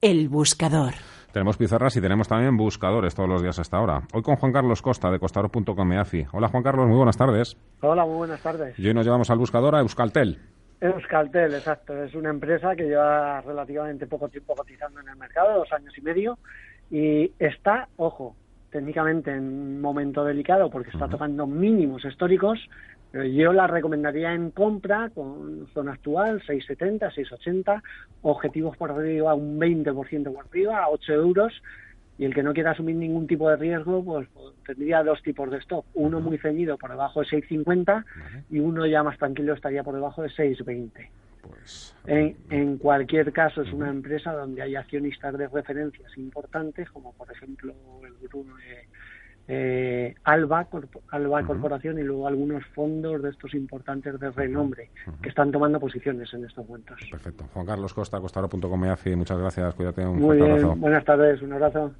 El buscador. Tenemos pizarras y tenemos también buscadores todos los días hasta ahora. Hoy con Juan Carlos Costa de costador.com EAFI. Hola Juan Carlos, muy buenas tardes. Hola, muy buenas tardes. Y hoy nos llevamos al buscador a Euskaltel. Euskaltel, exacto. Es una empresa que lleva relativamente poco tiempo cotizando en el mercado, dos años y medio, y está, ojo, técnicamente en un momento delicado porque está tocando mínimos históricos, pero yo la recomendaría en compra con zona actual, 6,70, 6,80, objetivos por arriba un 20% por arriba, a 8 euros, y el que no quiera asumir ningún tipo de riesgo, pues, pues tendría dos tipos de stop. Uno muy ceñido por debajo de 6,50 y uno ya más tranquilo estaría por debajo de 6,20. Pues, En, en cualquier caso, es una empresa donde hay accionistas de referencias importantes, como por ejemplo el grupo de eh, Alba, Corp- Alba Corporación y luego algunos fondos de estos importantes de renombre que están tomando posiciones en estos momentos. perfecto. Juan Carlos Costa, costador.com EAFI. Muchas gracias. Cuídate. Un Muy fuerte bien, abrazo. buenas tardes, un abrazo.